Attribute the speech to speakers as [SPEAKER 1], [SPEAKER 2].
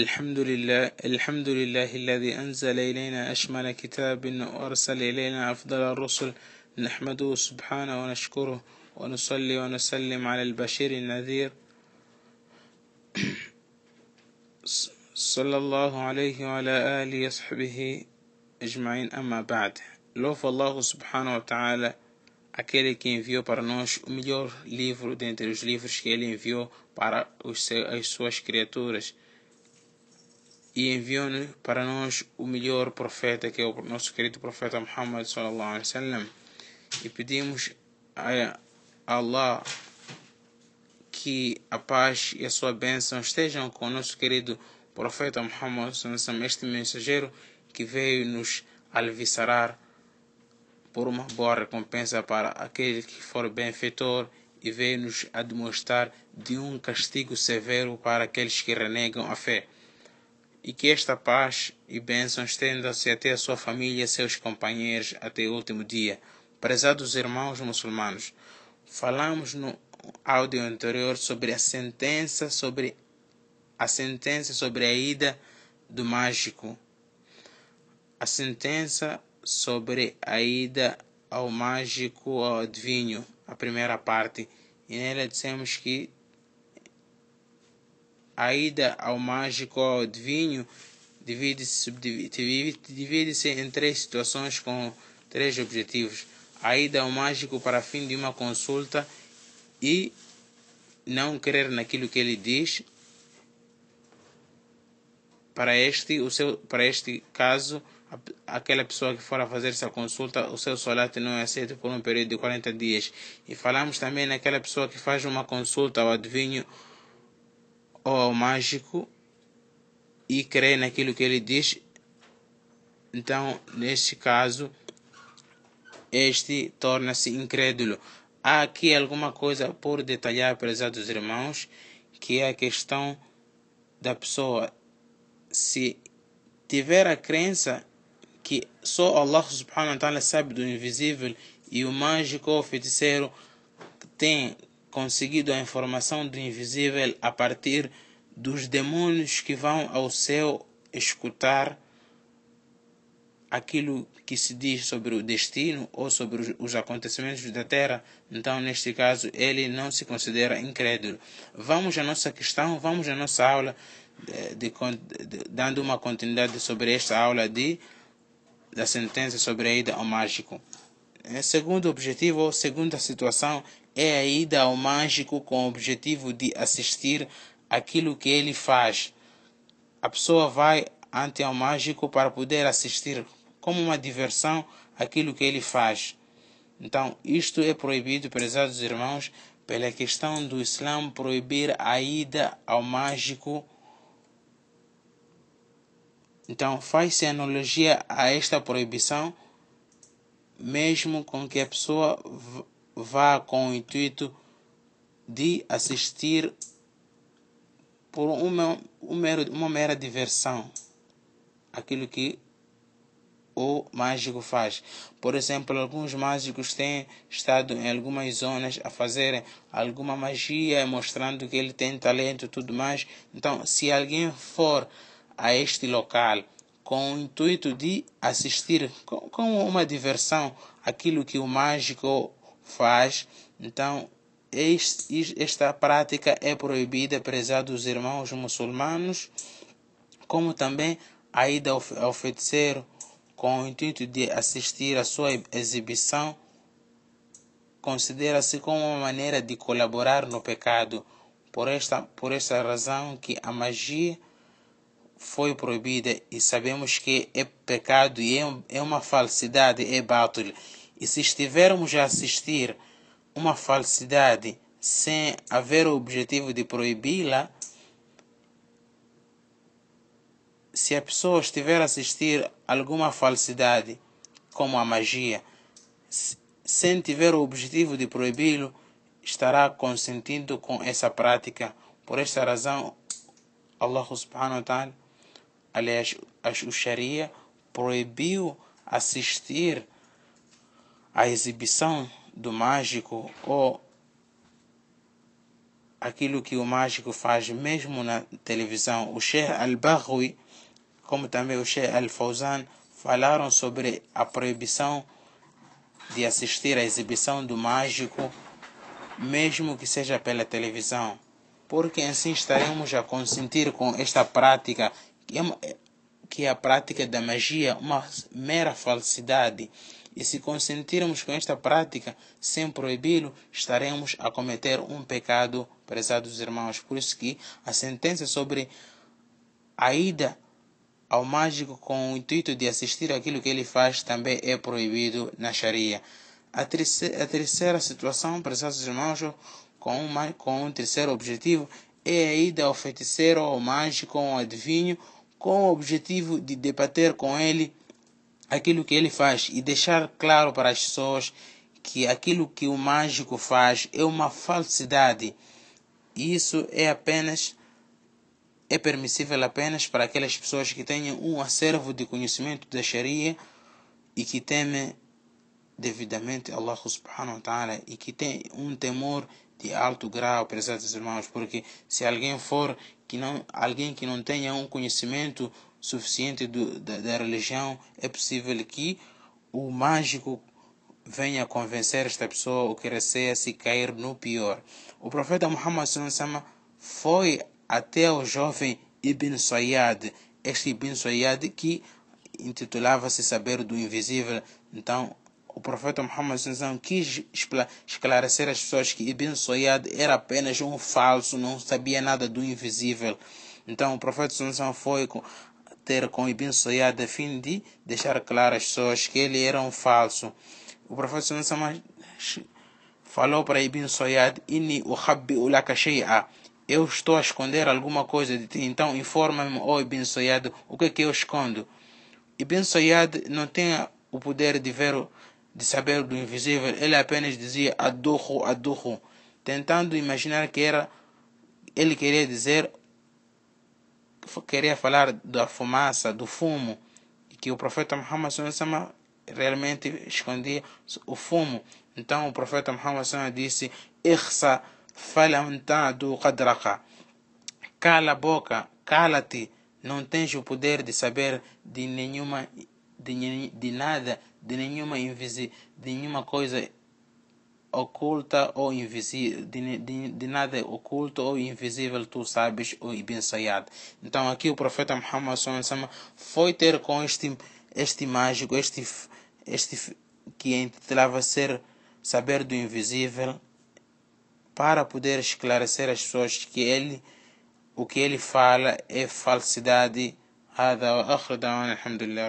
[SPEAKER 1] الحمد لله الحمد لله الذي أنزل إلينا أشمل كتاب وأرسل إلينا أفضل الرسل. نحمده سبحانه ونشكره ونصلي ونسلم على البشير النذير. صلى الله عليه وعلى آله وصحبه أجمعين. أما بعد Allah subhanahu wa ta'ala aquele que enviou para nós o melhor livro dentre os livros que ele enviou para os, as suas criaturas. E enviou para nós o melhor profeta que é o nosso querido profeta Muhammad sallallahu alaihi wasallam e pedimos a Allah que a paz e a sua bênção estejam com o nosso querido profeta Muhammad sallallahu alaihi wasallam este mensageiro que veio nos alvissarar por uma boa recompensa para aquele que for benfeitor e veio nos admoestar de um castigo severo para aqueles que renegam a fé. E que esta paz e bênção estenda-se até a sua família e seus companheiros até o último dia. Prezados irmãos muçulmanos, falamos no áudio anterior sobre a sentença sobre a sentença sobre a ida do mágico. A sentença sobre a ida ao mágico ao adivinho, a primeira parte, e nela dissemos que a ida ao mágico adivinho divide-se divide, divide em três situações com três objetivos. A ida ao mágico para fim de uma consulta e não crer naquilo que ele diz. Para este, o seu, para este caso, aquela pessoa que for a fazer essa consulta, o seu solat não é aceito por um período de 40 dias. E falamos também naquela pessoa que faz uma consulta ao adivinho ao mágico e crê naquilo que ele diz. Então, neste caso, este torna-se incrédulo. Há aqui alguma coisa por detalhar, prezados irmãos, que é a questão da pessoa se tiver a crença que só Allah subhanahu wa ta'ala sabe do invisível e o mágico ou feiticeiro tem conseguido a informação do invisível a partir dos demônios que vão ao céu escutar aquilo que se diz sobre o destino ou sobre os acontecimentos da terra, então neste caso ele não se considera incrédulo. Vamos à nossa questão, vamos à nossa aula, de, de, de, dando uma continuidade sobre esta aula de da sentença sobre a ida ao mágico. O segundo objetivo, ou segunda situação, é a ida ao mágico com o objetivo de assistir aquilo que ele faz. A pessoa vai ante ao mágico para poder assistir como uma diversão aquilo que ele faz. Então, isto é proibido, prezados irmãos, pela questão do Islã proibir a ida ao mágico então faz-se analogia a esta proibição, mesmo com que a pessoa vá com o intuito de assistir por uma, uma, mera diversão aquilo que o mágico faz. Por exemplo, alguns mágicos têm estado em algumas zonas a fazer alguma magia, mostrando que ele tem talento e tudo mais. Então, se alguém for a este local com o intuito de assistir com uma diversão aquilo que o mágico faz. Então, esta prática é proibida, prezados irmãos muçulmanos, como também a ida ao feiticeiro com o intuito de assistir a sua exibição considera-se como uma maneira de colaborar no pecado. Por esta, por esta razão que a magia foi proibida e sabemos que é pecado e é, é uma falsidade, é batil. E se estivermos a assistir uma falsidade sem haver o objetivo de proibi-la, se a pessoa estiver a assistir alguma falsidade, como a magia, sem tiver o objetivo de proibi-lo, estará consentindo com essa prática. Por esta razão, Allah subhanahu wa ta'ala aliás, o Sharia proibiu assistir à exibição do mágico ou aquilo que o mágico faz mesmo na televisão. O Sheikh Al-Baghawi, como também o Sheikh Al-Fawzan, falaram sobre a proibição de assistir à exibição do mágico, mesmo que seja pela televisão, porque assim estaremos a consentir com esta prática, que é a prática da magia, uma mera falsidade. E se consentirmos com esta prática sem proibi-lo, estaremos a cometer um pecado, prezados irmãos. Por isso que a sentença sobre a ida ao mágico com o intuito de assistir aquilo que ele faz também é proibido na Sharia. A terceira, a terceira situação, prezados irmãos, com um, com um terceiro objetivo, é a ida ao feiticeiro, ao mágico, ao adivinho, com o objetivo de debater com ele aquilo que ele faz e deixar claro para as pessoas que aquilo que o mágico faz é uma falsidade. Isso é apenas é permissível apenas para aquelas pessoas que tenham um acervo de conhecimento da Sharia e que temem devidamente Allah subhanahu wa ta'ala e que tem um temor de alto grau, prezados irmãos, porque se alguém for que não, alguém que não tenha um conhecimento suficiente do, da, da religião, é possível que o mágico venha convencer esta pessoa o que receia se cair no pior. O profeta Muhammad foi até o jovem Ibn Sayyad, este Ibn Sayyad que intitulava-se Saber do Invisível. Então, o profeta Muhammad quis esclarecer às pessoas que Ibn Sayyad era apenas um falso, não sabia nada do invisível. Então, o profeta foi ter com Ibn Sayyad a fim de deixar claro às pessoas que ele era um falso. O profeta falou para Ibn Sayyad: Inni uhabbi'u laka shay'a eu estou a esconder alguma coisa de ti, então informa-me, oh Ibn Sayyad, o que é que eu escondo? Ibn Sayyad não tem o poder de ver, de saber do invisível, ele apenas dizia adurro, adurro, tentando imaginar que era, ele queria dizer, queria falar da fumaça, do fumo, e que o profeta Muhammad realmente escondia o fumo. Então o profeta Muhammad disse, Ikhsa falam ta'du qadraka. Cala a boca, cala-te, não tens o poder de saber de nenhuma, de, de nada, de nenhuma, invisi, de nenhuma coisa oculta ou invisível, de, de, de, nada oculto ou invisível tu sabes ou Ibn Sayyad. Então aqui o profeta Muhammad foi ter com este, este mágico, este, este que intitulava ser saber do invisível, para poder esclarecer às pessoas que ele o que ele fala é falsidade هذا وآخر دعوانا الحمد لله